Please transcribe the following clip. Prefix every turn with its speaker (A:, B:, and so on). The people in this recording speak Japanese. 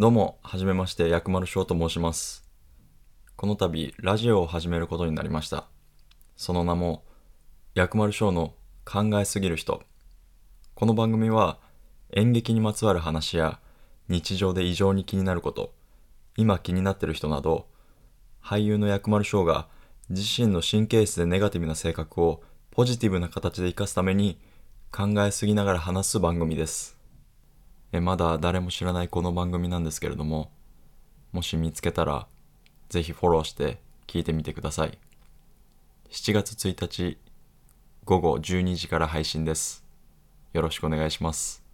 A: どうも、はじめまして、薬丸翔と申します。この度、ラジオを始めることになりました。その名も、薬丸翔の考えすぎる人。この番組は、演劇にまつわる話や、日常で異常に気になること、今気になってる人など、俳優の薬丸翔が自身の神経質でネガティブな性格をポジティブな形で活かすために考えすぎながら話す番組です。えまだ誰も知らないこの番組なんですけれども、もし見つけたら、ぜひフォローして聞いてみてください。7月1日午後12時から配信です。よろしくお願いします。